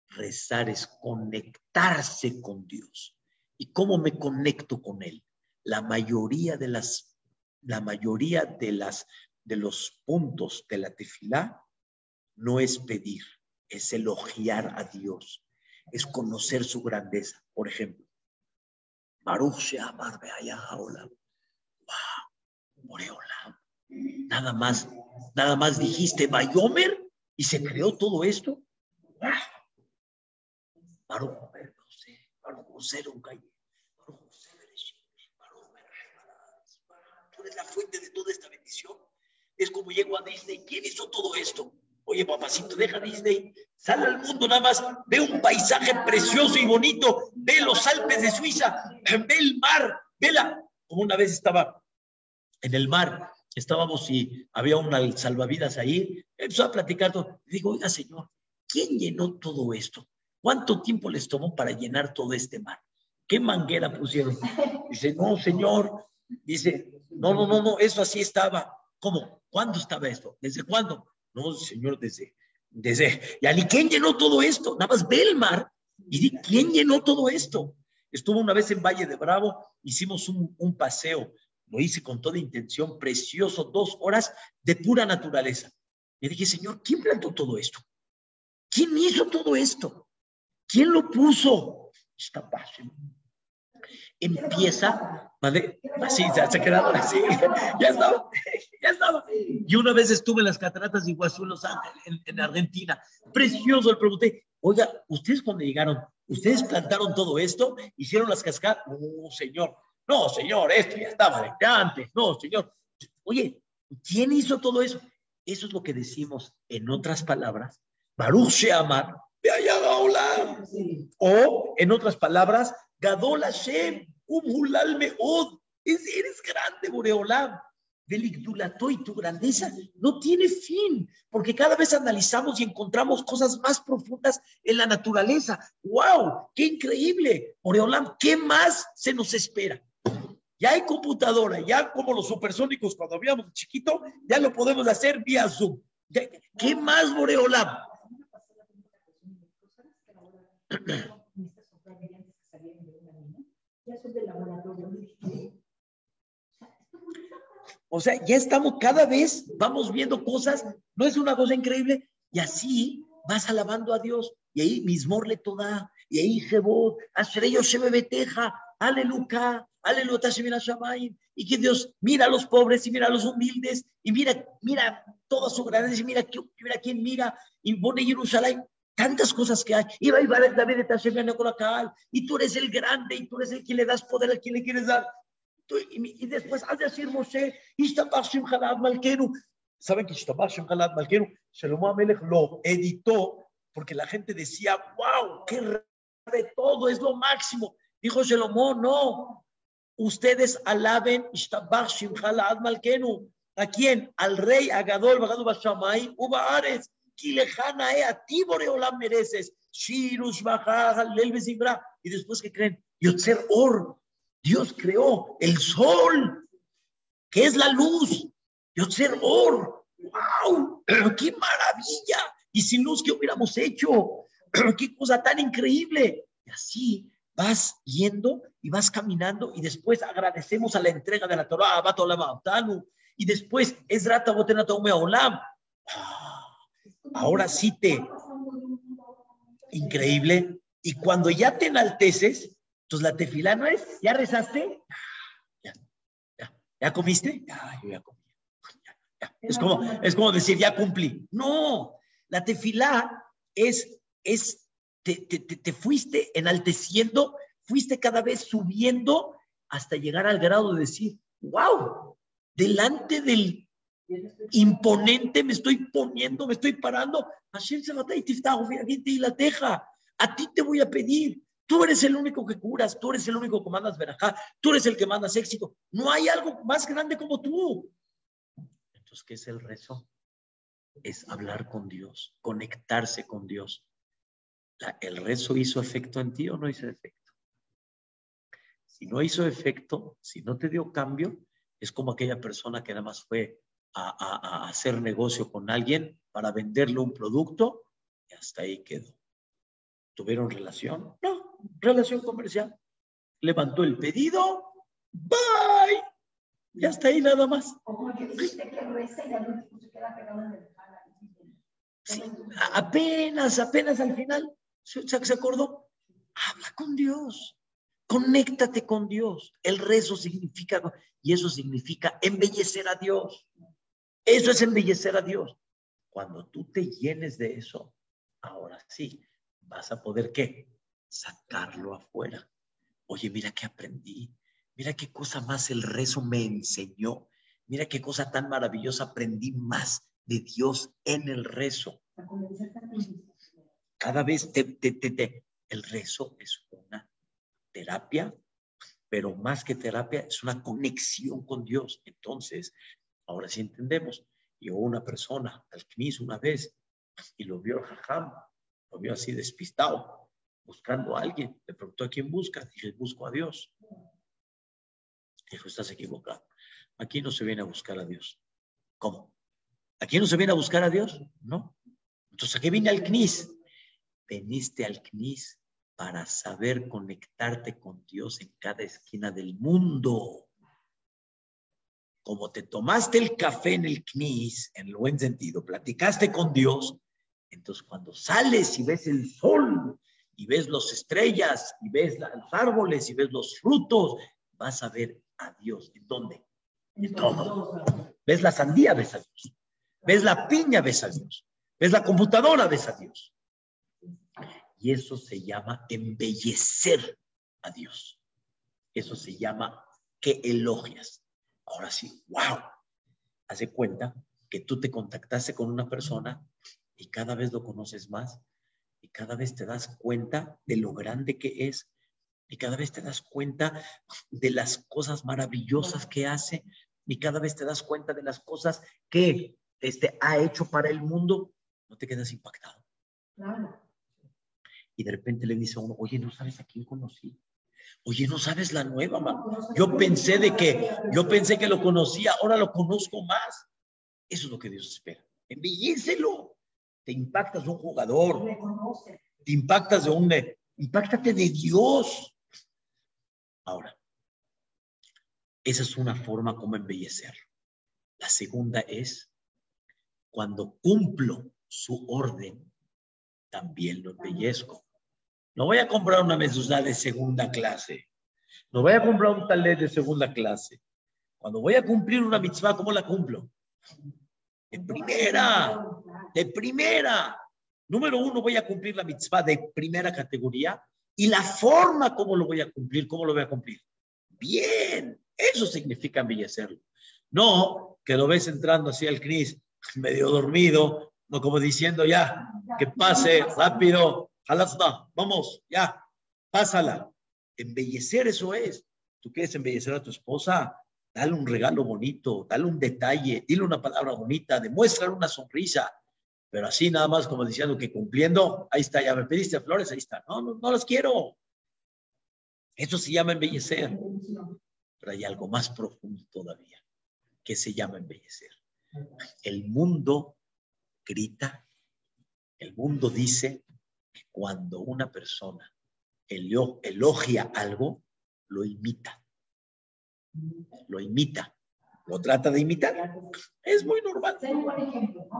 Rezar es conectarse con Dios. ¿Y cómo me conecto con Él? La mayoría de las, la mayoría de las, de los puntos de la tefilá no es pedir, es elogiar a Dios, es conocer su grandeza. Por ejemplo, Baruch Sheamar Wow, Moreolam. Nada más, nada más dijiste Bayomer y se creó todo esto. Baruch Tú eres la fuente de toda esta bendición. Es como llego a Disney. ¿Quién hizo todo esto? Oye, papacito, deja Disney. Sal al mundo nada más. Ve un paisaje precioso y bonito. Ve los Alpes de Suiza. Ve el mar. Vela. Como una vez estaba en el mar. Estábamos y había una salvavidas ahí. Empezó a platicar todo. Digo, oiga, señor, ¿quién llenó todo esto? ¿Cuánto tiempo les tomó para llenar todo este mar? ¿Qué manguera pusieron? Dice, no, señor. Dice, no, no, no, no, eso así estaba. ¿Cómo? ¿Cuándo estaba esto? ¿Desde cuándo? No, señor, desde, desde. ¿Y ni quién llenó todo esto? Nada más ve mar y di, ¿quién llenó todo esto? Estuvo una vez en Valle de Bravo, hicimos un, un paseo, lo hice con toda intención, precioso, dos horas de pura naturaleza. Le dije, Señor, ¿quién plantó todo esto? ¿Quién hizo todo esto? ¿Quién lo puso? Está Empieza, ¿vale? Así, ya se quedaron así, ya estaba, ya estaba. Y una vez estuve en las cataratas de Iguazú, en Los Ángeles, en, Argentina. Precioso, le pregunté, oiga, ¿ustedes cuando llegaron, ustedes plantaron todo esto? ¿Hicieron las cascadas? No, señor, no, señor, esto ya estaba de antes, no, señor. Oye, ¿quién hizo todo eso? Eso es lo que decimos, en otras palabras, Baruch Sheamar, o, en otras palabras, Gadol Hashem, Umhulal Meod. Eres grande, Boreolam. Delictulato y tu grandeza no tiene fin, porque cada vez analizamos y encontramos cosas más profundas en la naturaleza. ¡Wow! ¡Qué increíble! Boreolam, ¿qué más se nos espera? Ya hay computadora, ya como los supersónicos cuando habíamos chiquito, ya lo podemos hacer vía Zoom. ¿Qué más, Boreolam? O sea, ya estamos cada vez, vamos viendo cosas, no es una cosa increíble, y así vas alabando a Dios, y ahí mismor le toda, y ahí Jebot, Ashrey se me beteja, aleluya, aleluya, y que Dios mira a los pobres y mira a los humildes, y mira, mira toda su grandeza, y mira, mira quién mira, y pone Jerusalén, tantas cosas que hay. Y va a David de y tú eres el grande, y tú eres el que le das poder al quien le quieres dar. y, después has de decir Moshe, Malkenu. ¿Saben que Ishtabach Shim Malkenu? Shalomo Amelech lo editó porque la gente decía, wow, qué de todo, es lo máximo. Dijo Shalomo, no, ustedes alaben Ishtabach Shim Malkenu. ¿A quién? Al rey Agadol, Bagadol Bashamay, Uba Ares eh, mereces. Y después que creen, Yotzer Or, Dios creó el sol, que es la luz. Yotzer Or, wow, qué maravilla. Y sin luz, ¿qué hubiéramos hecho? qué cosa tan increíble. Y así vas yendo y vas caminando y después agradecemos a la entrega de la Torah, y después es rata Olam. Ahora sí te... Increíble. Y cuando ya te enalteces, entonces la tefilá no es, ¿ya rezaste? Ya, ya, ¿ya comiste? Ya, yo ya comí. Es, como, es como decir, ya cumplí. No, la tefilá es, es te, te, te fuiste enalteciendo, fuiste cada vez subiendo hasta llegar al grado de decir, wow, delante del imponente, me estoy poniendo, me estoy parando. y. A ti te voy a pedir. Tú eres el único que curas, tú eres el único que mandas verajá, tú eres el que mandas éxito. No hay algo más grande como tú. Entonces, ¿qué es el rezo? Es hablar con Dios, conectarse con Dios. ¿El rezo hizo efecto en ti o no hizo efecto? Si no hizo efecto, si no te dio cambio, es como aquella persona que nada más fue a, hacer negocio con alguien para venderle un producto y hasta ahí quedó. ¿Tuvieron relación? No, relación comercial. Levantó el pedido, bye. Y hasta ahí nada más. apenas, apenas al final se, se acordó. Habla con Dios. Conéctate con Dios. El rezo significa, y eso significa embellecer a Dios. Eso es embellecer a Dios. Cuando tú te llenes de eso, ahora sí, vas a poder qué? Sacarlo afuera. Oye, mira qué aprendí. Mira qué cosa más el rezo me enseñó. Mira qué cosa tan maravillosa aprendí más de Dios en el rezo. Cada vez te, te, te, el rezo es una terapia, pero más que terapia es una conexión con Dios. Entonces, ahora sí entendemos. Llegó una persona al CNIS una vez y lo vio jajam, lo vio así despistado, buscando a alguien. Le preguntó a quién busca. Dije, busco a Dios. Dijo, estás equivocado. Aquí no se viene a buscar a Dios. ¿Cómo? ¿Aquí no se viene a buscar a Dios? No. Entonces, ¿a qué vine al CNIS? Veniste al CNIS para saber conectarte con Dios en cada esquina del mundo. Como te tomaste el café en el CNIS, en el buen sentido, platicaste con Dios, entonces cuando sales y ves el sol y ves las estrellas y ves los árboles y ves los frutos, vas a ver a Dios. ¿En dónde? En todo. Ves la sandía, ves a Dios. Ves la piña, ves a Dios. Ves la computadora, ves a Dios. Y eso se llama embellecer a Dios. Eso se llama que elogias. Ahora sí, wow. Hace cuenta que tú te contactaste con una persona y cada vez lo conoces más y cada vez te das cuenta de lo grande que es y cada vez te das cuenta de las cosas maravillosas que hace y cada vez te das cuenta de las cosas que este, ha hecho para el mundo, no te quedas impactado. Claro y de repente le dice a uno, oye, ¿no sabes a quién conocí? Oye, ¿no sabes la nueva? Yo pensé de que, yo pensé que lo conocía, ahora lo conozco más. Eso es lo que Dios espera. Embellícelo. Te impactas de un jugador. Te impactas de un... Impactate de Dios. Ahora, esa es una forma como embellecer. La segunda es cuando cumplo su orden, también lo embellezco. No voy a comprar una mezuzá de segunda clase. No voy a comprar un talet de segunda clase. Cuando voy a cumplir una mitzvah, ¿cómo la cumplo? De primera, de primera. Número uno, voy a cumplir la mitzvah de primera categoría y la forma como lo voy a cumplir, ¿cómo lo voy a cumplir? Bien, eso significa embellecerlo. No que lo ves entrando así al CNIS, medio dormido, no como diciendo ya, que pase rápido, vamos, ya, pásala. Embellecer eso es. Tú quieres embellecer a tu esposa, dale un regalo bonito, dale un detalle, dile una palabra bonita, demuéstrale una sonrisa. Pero así nada más como diciendo que cumpliendo, ahí está, ya me pediste flores, ahí está. No, no, no las quiero. Eso se llama embellecer. Pero hay algo más profundo todavía, que se llama embellecer. El mundo grita, el mundo dice, cuando una persona elogia algo, lo imita. Lo imita. Lo trata de imitar. Es muy normal.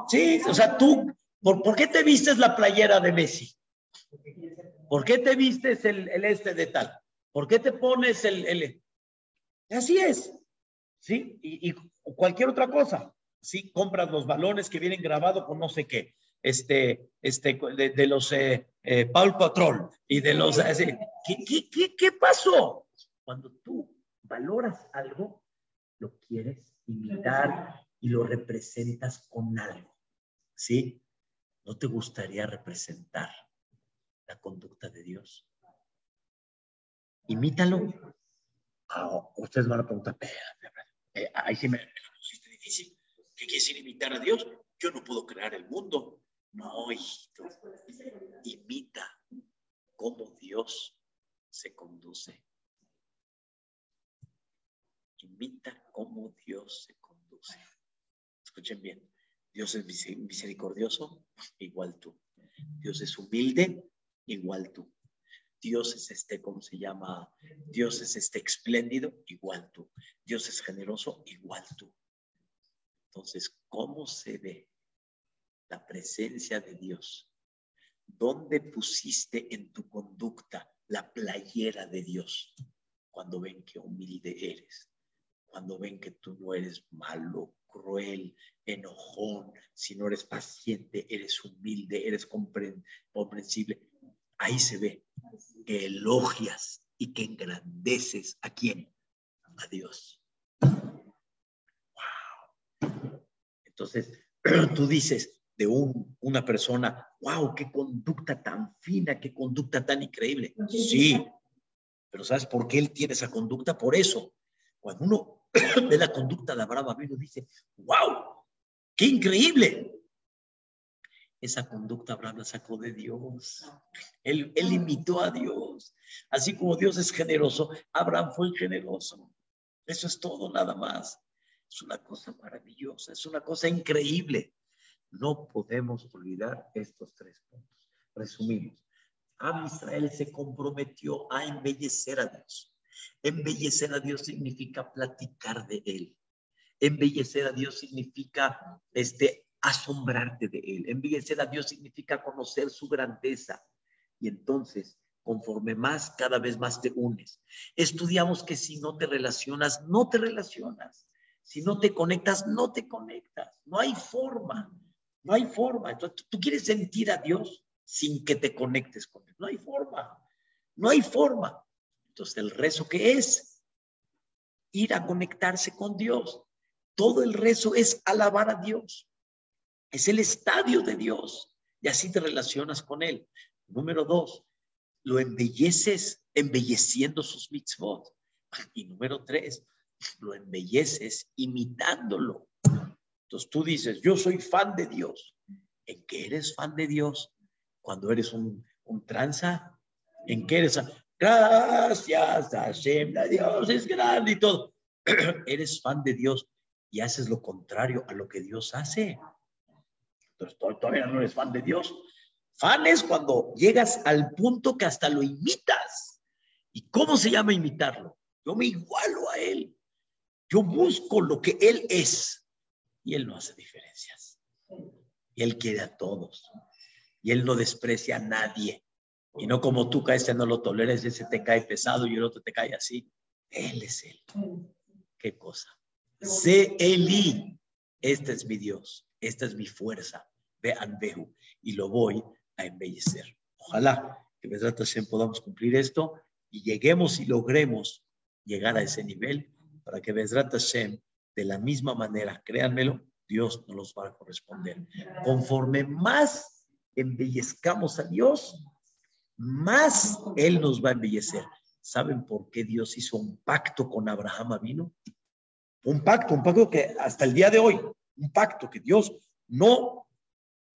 Sí, o sea, tú, ¿por, qué te vistes la playera de Messi? ¿Por qué te vistes el, este de tal? ¿Por qué te pones el... el... Así es. ¿Sí? Y, y cualquier otra cosa. Sí, compras los balones que vienen grabados con no sé qué este, este, de, los eh, eh, Paul Patrol y de los... ¿qué, qué, qué, qué pasó? Cuando tú valoras algo, lo quieres imitar y lo representas con algo, ¿sí? ¿No te gustaría representar la conducta de Dios? Imítalo. Ah, ustedes van a preguntar, eh, ahí sí me, me difícil. ¿Qué quiere decir imitar a Dios? Yo no puedo crear el mundo. No, hijito. Imita cómo Dios se conduce. Imita cómo Dios se conduce. Escuchen bien. Dios es misericordioso, igual tú. Dios es humilde, igual tú. Dios es este, ¿cómo se llama? Dios es este espléndido, igual tú. Dios es generoso, igual tú. Entonces, ¿cómo se ve la presencia de Dios. ¿Dónde pusiste en tu conducta la playera de Dios? Cuando ven que humilde eres, cuando ven que tú no eres malo, cruel, enojón, si no eres paciente, eres humilde, eres comprensible. Ahí se ve que elogias y que engrandeces a quién? A Dios. Wow. Entonces, tú dices de un, una persona, wow, qué conducta tan fina, qué conducta tan increíble. Sí, pero ¿sabes por qué él tiene esa conducta? Por eso, cuando uno ve la conducta de Abraham Avino, dice, wow, qué increíble. Esa conducta Abraham la sacó de Dios. Él, él imitó a Dios. Así como Dios es generoso, Abraham fue generoso. Eso es todo, nada más. Es una cosa maravillosa, es una cosa increíble. No podemos olvidar estos tres puntos. Resumimos. Am Israel se comprometió a embellecer a Dios. Embellecer a Dios significa platicar de Él. Embellecer a Dios significa este, asombrarte de Él. Embellecer a Dios significa conocer su grandeza. Y entonces, conforme más, cada vez más te unes. Estudiamos que si no te relacionas, no te relacionas. Si no te conectas, no te conectas. No hay forma. No hay forma. Entonces, tú quieres sentir a Dios sin que te conectes con Él. No hay forma. No hay forma. Entonces, el rezo que es ir a conectarse con Dios. Todo el rezo es alabar a Dios. Es el estadio de Dios. Y así te relacionas con Él. Número dos, lo embelleces embelleciendo sus mitzvot. Y número tres, lo embelleces imitándolo. Entonces tú dices, yo soy fan de Dios. ¿En qué eres fan de Dios? Cuando eres un, tranza, ¿en qué eres? Gracias Hashem, Dios es grande y todo. eres fan de Dios y haces lo contrario a lo que Dios hace. Entonces todavía no eres fan de Dios. Fan es cuando llegas al punto que hasta lo imitas. ¿Y cómo se llama imitarlo? Yo me igualo a Él. Yo busco lo que Él es. Y Él no hace diferencias. Y Él quiere a todos. Y Él no desprecia a nadie. Y no como tú, ese no lo toleres, ese te cae pesado y el otro te cae así. Él es Él. ¿Qué cosa? Sé Eli. Este es mi Dios. Esta es mi fuerza. Vean, vehu. Y lo voy a embellecer. Ojalá que podamos cumplir esto y lleguemos y logremos llegar a ese nivel para que Bezrat Hashem, de la misma manera, créanmelo, Dios nos los va a corresponder. Conforme más embellezcamos a Dios, más Él nos va a embellecer. ¿Saben por qué Dios hizo un pacto con Abraham vino? Un pacto, un pacto que hasta el día de hoy, un pacto que Dios no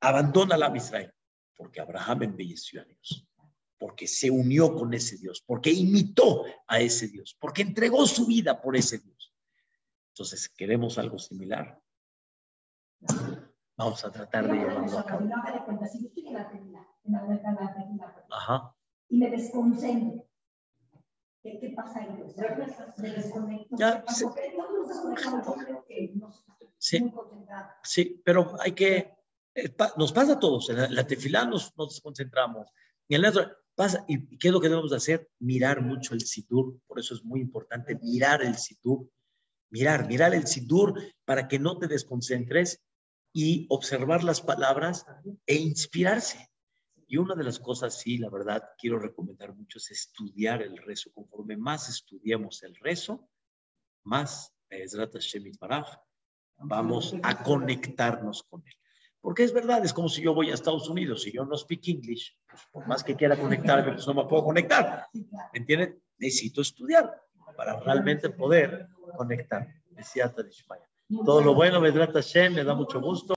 abandona a la Israel, porque Abraham embelleció a Dios porque se unió con ese Dios, porque imitó a ese Dios, porque entregó su vida por ese Dios. Entonces, ¿queremos algo similar? Vamos a tratar de llevarlo a cabo. Ajá. Y me desconcentro. ¿Qué, pasa ahí? Me desconecto. Ya, sí. sí, pero hay que, eh, nos pasa a todos, en la, tefilá nos, nos desconcentramos, y en la otra, Pasa, ¿Y qué es lo que debemos hacer? Mirar mucho el Sidur. Por eso es muy importante mirar el Sidur. Mirar, mirar el Sidur para que no te desconcentres y observar las palabras e inspirarse. Y una de las cosas, sí, la verdad, quiero recomendar mucho es estudiar el rezo. Conforme más estudiamos el rezo, más, vamos a conectarnos con él. Porque es verdad, es como si yo voy a Estados Unidos y yo no speak English, pues por más que quiera conectarme, pues no me puedo conectar. ¿Me entienden? Necesito estudiar para realmente poder conectar. Todo lo bueno, me trata me da mucho gusto.